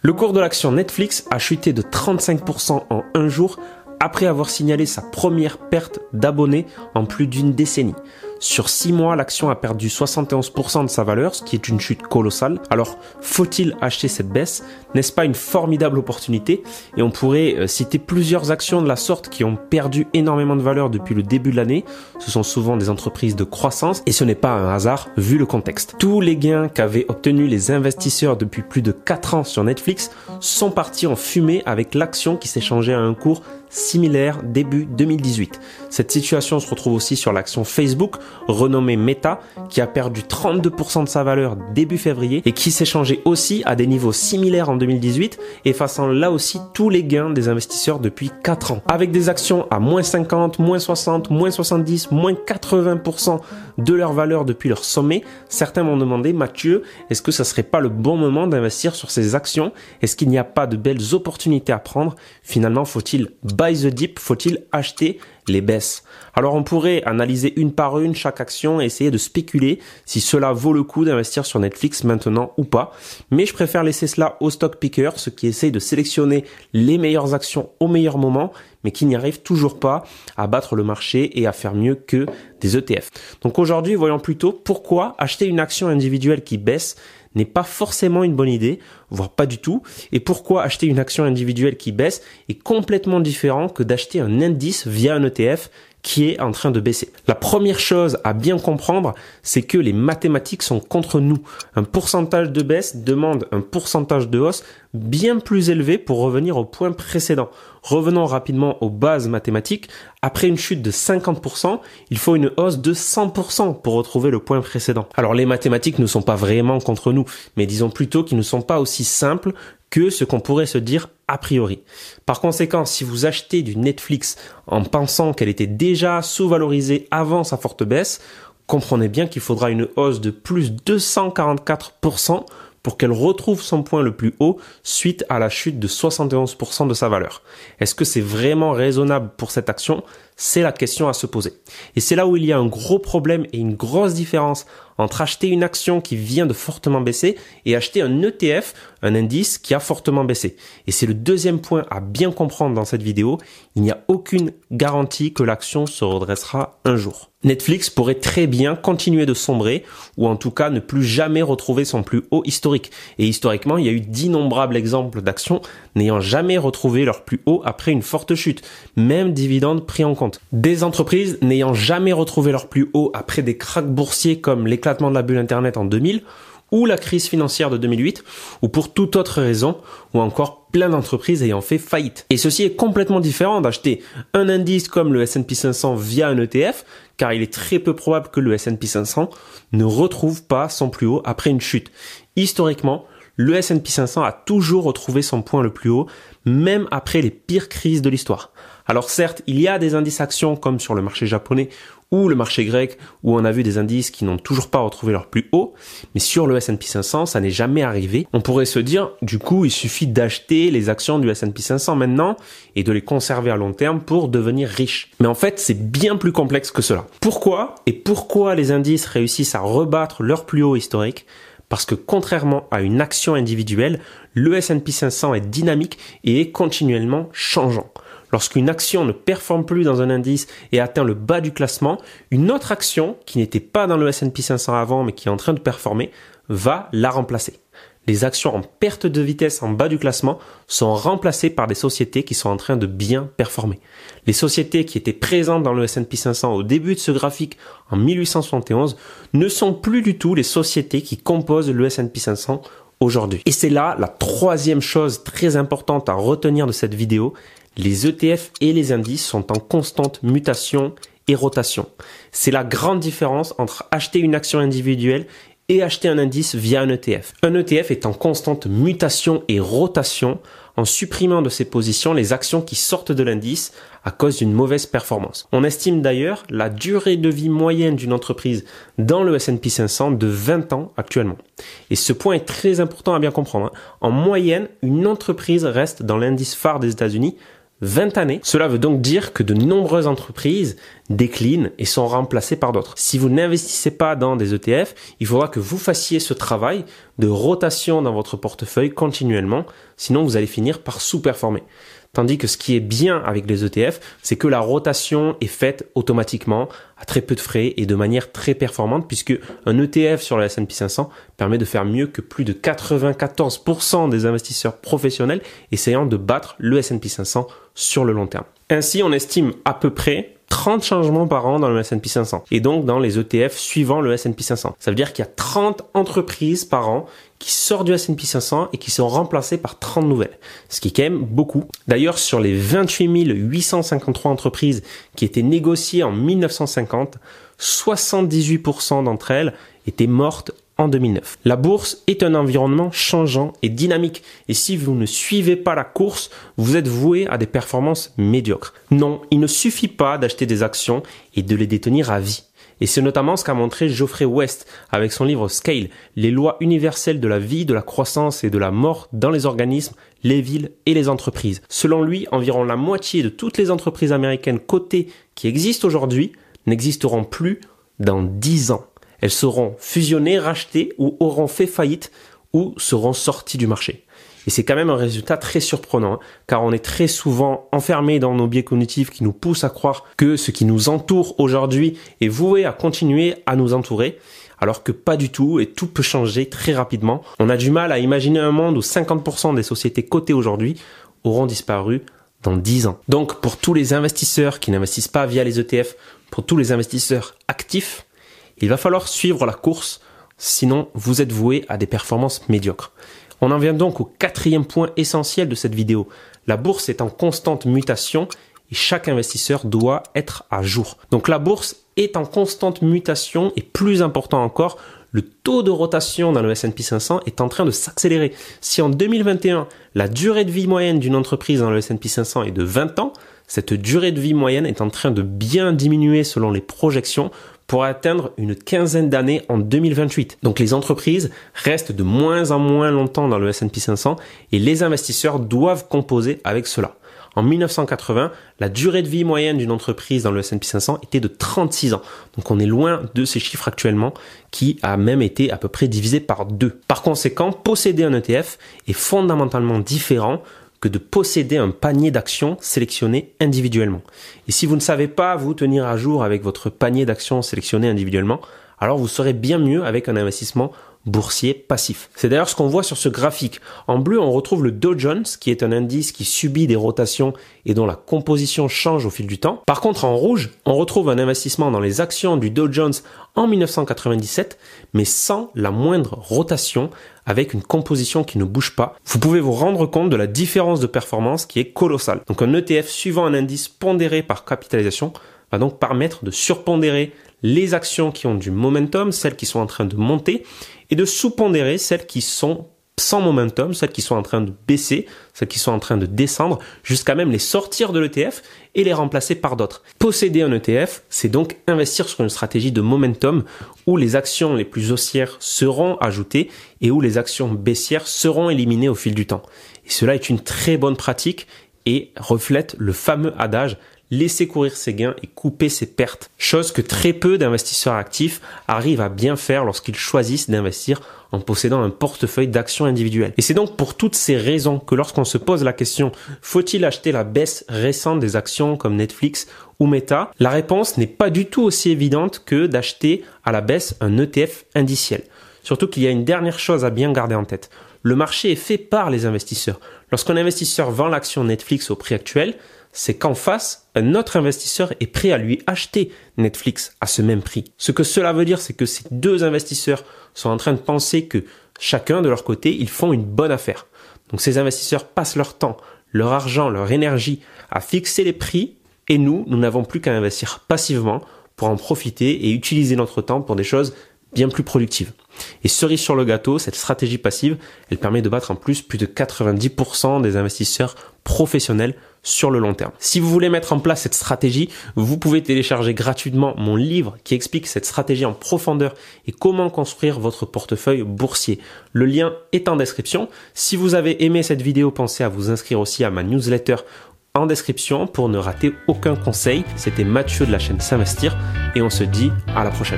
Le cours de l'action Netflix a chuté de 35% en un jour après avoir signalé sa première perte d'abonnés en plus d'une décennie. Sur 6 mois, l'action a perdu 71% de sa valeur, ce qui est une chute colossale. Alors, faut-il acheter cette baisse? N'est-ce pas une formidable opportunité? Et on pourrait euh, citer plusieurs actions de la sorte qui ont perdu énormément de valeur depuis le début de l'année. Ce sont souvent des entreprises de croissance et ce n'est pas un hasard vu le contexte. Tous les gains qu'avaient obtenus les investisseurs depuis plus de 4 ans sur Netflix sont partis en fumée avec l'action qui s'est changée à un cours similaire début 2018. Cette situation se retrouve aussi sur l'action Facebook, renommée Meta, qui a perdu 32% de sa valeur début février et qui s'est changé aussi à des niveaux similaires en 2018, effaçant là aussi tous les gains des investisseurs depuis 4 ans. Avec des actions à moins 50, moins 60, moins 70, moins 80% de leur valeur depuis leur sommet, certains m'ont demandé, Mathieu, est-ce que ça serait pas le bon moment d'investir sur ces actions? Est-ce qu'il n'y a pas de belles opportunités à prendre? Finalement, faut-il buy the dip Faut-il acheter les baisses Alors on pourrait analyser une par une chaque action et essayer de spéculer si cela vaut le coup d'investir sur Netflix maintenant ou pas. Mais je préfère laisser cela aux stock pickers, ceux qui essayent de sélectionner les meilleures actions au meilleur moment, mais qui n'y arrivent toujours pas à battre le marché et à faire mieux que des ETF. Donc aujourd'hui, voyons plutôt pourquoi acheter une action individuelle qui baisse n'est pas forcément une bonne idée, voire pas du tout, et pourquoi acheter une action individuelle qui baisse est complètement différent que d'acheter un indice via un ETF qui est en train de baisser. La première chose à bien comprendre, c'est que les mathématiques sont contre nous. Un pourcentage de baisse demande un pourcentage de hausse bien plus élevé pour revenir au point précédent. Revenons rapidement aux bases mathématiques. Après une chute de 50%, il faut une hausse de 100% pour retrouver le point précédent. Alors les mathématiques ne sont pas vraiment contre nous, mais disons plutôt qu'ils ne sont pas aussi simples que ce qu'on pourrait se dire a priori. Par conséquent, si vous achetez du Netflix en pensant qu'elle était déjà sous-valorisée avant sa forte baisse, comprenez bien qu'il faudra une hausse de plus 244% pour qu'elle retrouve son point le plus haut suite à la chute de 71% de sa valeur. Est-ce que c'est vraiment raisonnable pour cette action? C'est la question à se poser. Et c'est là où il y a un gros problème et une grosse différence entre acheter une action qui vient de fortement baisser et acheter un ETF, un indice qui a fortement baissé. Et c'est le deuxième point à bien comprendre dans cette vidéo. Il n'y a aucune garantie que l'action se redressera un jour. Netflix pourrait très bien continuer de sombrer ou en tout cas ne plus jamais retrouver son plus haut historique. Et historiquement, il y a eu d'innombrables exemples d'actions n'ayant jamais retrouvé leur plus haut après une forte chute, même dividendes pris en compte. Des entreprises n'ayant jamais retrouvé leur plus haut après des cracks boursiers comme l'éclatement de la bulle Internet en 2000 ou la crise financière de 2008, ou pour toute autre raison, ou encore plein d'entreprises ayant fait faillite. Et ceci est complètement différent d'acheter un indice comme le S&P 500 via un ETF, car il est très peu probable que le S&P 500 ne retrouve pas son plus haut après une chute. Historiquement, le S&P 500 a toujours retrouvé son point le plus haut, même après les pires crises de l'histoire. Alors certes, il y a des indices actions comme sur le marché japonais ou le marché grec où on a vu des indices qui n'ont toujours pas retrouvé leur plus haut, mais sur le S&P 500, ça n'est jamais arrivé. On pourrait se dire, du coup, il suffit d'acheter les actions du S&P 500 maintenant et de les conserver à long terme pour devenir riche. Mais en fait, c'est bien plus complexe que cela. Pourquoi et pourquoi les indices réussissent à rebattre leur plus haut historique? Parce que contrairement à une action individuelle, le S&P 500 est dynamique et est continuellement changeant. Lorsqu'une action ne performe plus dans un indice et atteint le bas du classement, une autre action qui n'était pas dans le S&P 500 avant mais qui est en train de performer va la remplacer. Les actions en perte de vitesse en bas du classement sont remplacées par des sociétés qui sont en train de bien performer. Les sociétés qui étaient présentes dans le S&P 500 au début de ce graphique en 1871 ne sont plus du tout les sociétés qui composent le S&P 500 aujourd'hui. Et c'est là la troisième chose très importante à retenir de cette vidéo, les ETF et les indices sont en constante mutation et rotation. C'est la grande différence entre acheter une action individuelle et acheter un indice via un ETF. Un ETF est en constante mutation et rotation en supprimant de ses positions les actions qui sortent de l'indice à cause d'une mauvaise performance. On estime d'ailleurs la durée de vie moyenne d'une entreprise dans le S&P 500 de 20 ans actuellement. Et ce point est très important à bien comprendre. Hein. En moyenne, une entreprise reste dans l'indice phare des États-Unis 20 années. Cela veut donc dire que de nombreuses entreprises déclinent et sont remplacées par d'autres. Si vous n'investissez pas dans des ETF, il faudra que vous fassiez ce travail de rotation dans votre portefeuille continuellement, sinon vous allez finir par sous-performer. Tandis que ce qui est bien avec les ETF, c'est que la rotation est faite automatiquement, à très peu de frais et de manière très performante, puisque un ETF sur le S&P 500 permet de faire mieux que plus de 94% des investisseurs professionnels essayant de battre le S&P 500 sur le long terme. Ainsi, on estime à peu près 30 changements par an dans le S&P 500 et donc dans les ETF suivant le S&P 500. Ça veut dire qu'il y a 30 entreprises par an qui sortent du S&P 500 et qui sont remplacées par 30 nouvelles, ce qui est quand même beaucoup. D'ailleurs, sur les 28 853 entreprises qui étaient négociées en 1950, 78% d'entre elles étaient mortes en 2009. La bourse est un environnement changeant et dynamique et si vous ne suivez pas la course, vous êtes voué à des performances médiocres. Non, il ne suffit pas d'acheter des actions et de les détenir à vie. Et c'est notamment ce qu'a montré Geoffrey West avec son livre Scale, les lois universelles de la vie, de la croissance et de la mort dans les organismes, les villes et les entreprises. Selon lui, environ la moitié de toutes les entreprises américaines cotées qui existent aujourd'hui n'existeront plus dans 10 ans. Elles seront fusionnées, rachetées ou auront fait faillite ou seront sorties du marché. Et c'est quand même un résultat très surprenant, hein, car on est très souvent enfermé dans nos biais cognitifs qui nous poussent à croire que ce qui nous entoure aujourd'hui est voué à continuer à nous entourer, alors que pas du tout, et tout peut changer très rapidement. On a du mal à imaginer un monde où 50% des sociétés cotées aujourd'hui auront disparu dans 10 ans. Donc pour tous les investisseurs qui n'investissent pas via les ETF, pour tous les investisseurs actifs, il va falloir suivre la course, sinon vous êtes voué à des performances médiocres. On en vient donc au quatrième point essentiel de cette vidéo. La bourse est en constante mutation et chaque investisseur doit être à jour. Donc la bourse est en constante mutation et plus important encore, le taux de rotation dans le S&P 500 est en train de s'accélérer. Si en 2021, la durée de vie moyenne d'une entreprise dans le S&P 500 est de 20 ans, cette durée de vie moyenne est en train de bien diminuer selon les projections pour atteindre une quinzaine d'années en 2028. Donc les entreprises restent de moins en moins longtemps dans le S&P 500 et les investisseurs doivent composer avec cela. En 1980, la durée de vie moyenne d'une entreprise dans le S&P 500 était de 36 ans. Donc on est loin de ces chiffres actuellement qui a même été à peu près divisé par deux. Par conséquent, posséder un ETF est fondamentalement différent que de posséder un panier d'actions sélectionnées individuellement. Et si vous ne savez pas vous tenir à jour avec votre panier d'actions sélectionnées individuellement, alors vous serez bien mieux avec un investissement boursier passif. C'est d'ailleurs ce qu'on voit sur ce graphique. En bleu, on retrouve le Dow Jones, qui est un indice qui subit des rotations et dont la composition change au fil du temps. Par contre, en rouge, on retrouve un investissement dans les actions du Dow Jones en 1997, mais sans la moindre rotation, avec une composition qui ne bouge pas. Vous pouvez vous rendre compte de la différence de performance qui est colossale. Donc un ETF suivant un indice pondéré par capitalisation va donc permettre de surpondérer les actions qui ont du momentum, celles qui sont en train de monter, et de sous-pondérer celles qui sont sans momentum, celles qui sont en train de baisser, celles qui sont en train de descendre, jusqu'à même les sortir de l'ETF et les remplacer par d'autres. Posséder un ETF, c'est donc investir sur une stratégie de momentum où les actions les plus haussières seront ajoutées et où les actions baissières seront éliminées au fil du temps. Et cela est une très bonne pratique et reflète le fameux adage laisser courir ses gains et couper ses pertes. Chose que très peu d'investisseurs actifs arrivent à bien faire lorsqu'ils choisissent d'investir en possédant un portefeuille d'actions individuelles. Et c'est donc pour toutes ces raisons que lorsqu'on se pose la question faut-il acheter la baisse récente des actions comme Netflix ou Meta, la réponse n'est pas du tout aussi évidente que d'acheter à la baisse un ETF indiciel. Surtout qu'il y a une dernière chose à bien garder en tête. Le marché est fait par les investisseurs. Lorsqu'un investisseur vend l'action Netflix au prix actuel, c'est qu'en face, un autre investisseur est prêt à lui acheter Netflix à ce même prix. Ce que cela veut dire, c'est que ces deux investisseurs sont en train de penser que chacun de leur côté, ils font une bonne affaire. Donc ces investisseurs passent leur temps, leur argent, leur énergie à fixer les prix et nous, nous n'avons plus qu'à investir passivement pour en profiter et utiliser notre temps pour des choses bien plus productives. Et cerise sur le gâteau, cette stratégie passive, elle permet de battre en plus plus de 90% des investisseurs professionnels sur le long terme. Si vous voulez mettre en place cette stratégie, vous pouvez télécharger gratuitement mon livre qui explique cette stratégie en profondeur et comment construire votre portefeuille boursier. Le lien est en description. Si vous avez aimé cette vidéo, pensez à vous inscrire aussi à ma newsletter en description pour ne rater aucun conseil. C'était Mathieu de la chaîne S'investir et on se dit à la prochaine.